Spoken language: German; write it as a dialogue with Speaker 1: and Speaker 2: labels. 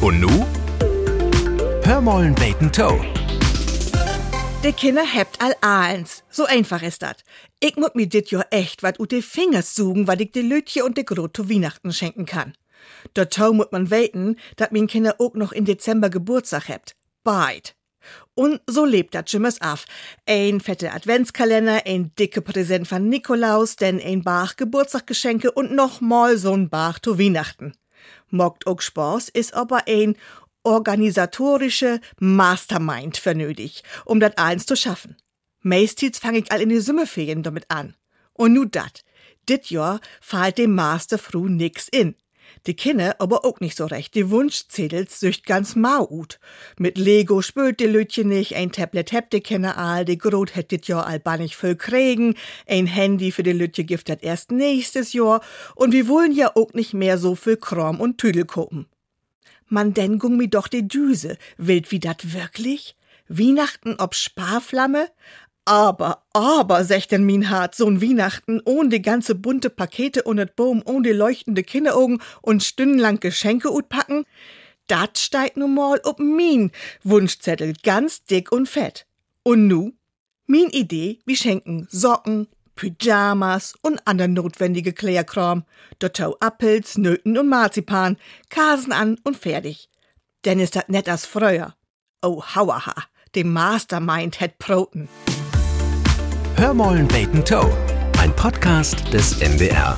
Speaker 1: Und nu? Hörmollen Bacon Toe.
Speaker 2: De Kinder hebt all eins. So einfach ist dat. Ich muss mir dit jo echt wat ut de Fingers suchen, wat ich de Lütje und de Grot zu Weihnachten schenken kann. Dazu muss man weten, dat min Kinder auch noch in Dezember Geburtstag hebt. Beid. Und so lebt dat Jimmers af. Ein fette Adventskalender, ein dicke Präsent von Nikolaus, denn ein Bach Geburtstaggeschenke und noch mal so'n Bach zu Weihnachten. Mockt auch Spaß, ist aber ein organisatorische Mastermind für nötig, um dat eins zu schaffen. Meistens fange ich all in die Sommerferien damit an. Und nu dat. Dit Jahr fällt dem Master früh nix in. Die Kinder aber auch nicht so recht. Die Wunschzetels sücht ganz mau ut. Mit Lego spült die Lütje nicht, ein Tablet hebt die Kinder all, die Grot hätt dit Jahr albanig voll kriegen, ein Handy für die Lütje gibt dat erst nächstes Jahr und wir wollen ja auch nicht mehr so viel Kram und Tüdel gucken. Man denn gung mi doch die Düse. Wild wie dat wirklich? Weihnachten ob Sparflamme? Aber, aber, secht denn Hart, so'n Weihnachten, ohne die ganze bunte Pakete und et Baum, ohne die leuchtende Kinderaugen und stündenlang Geschenke utpacken? Dat steigt nun mal ob min Wunschzettel, ganz dick und fett. Und nu? Min Idee, wie schenken Socken, Pyjamas und ander notwendige Klärkram. Dazu Appels, Nöten und Marzipan, Kasen an und fertig. Denn ist dat net as früher. Oh, hauaha, dem Mastermind het Proten.
Speaker 1: Hörmollen Bacon Toe. Ein Podcast des NDR.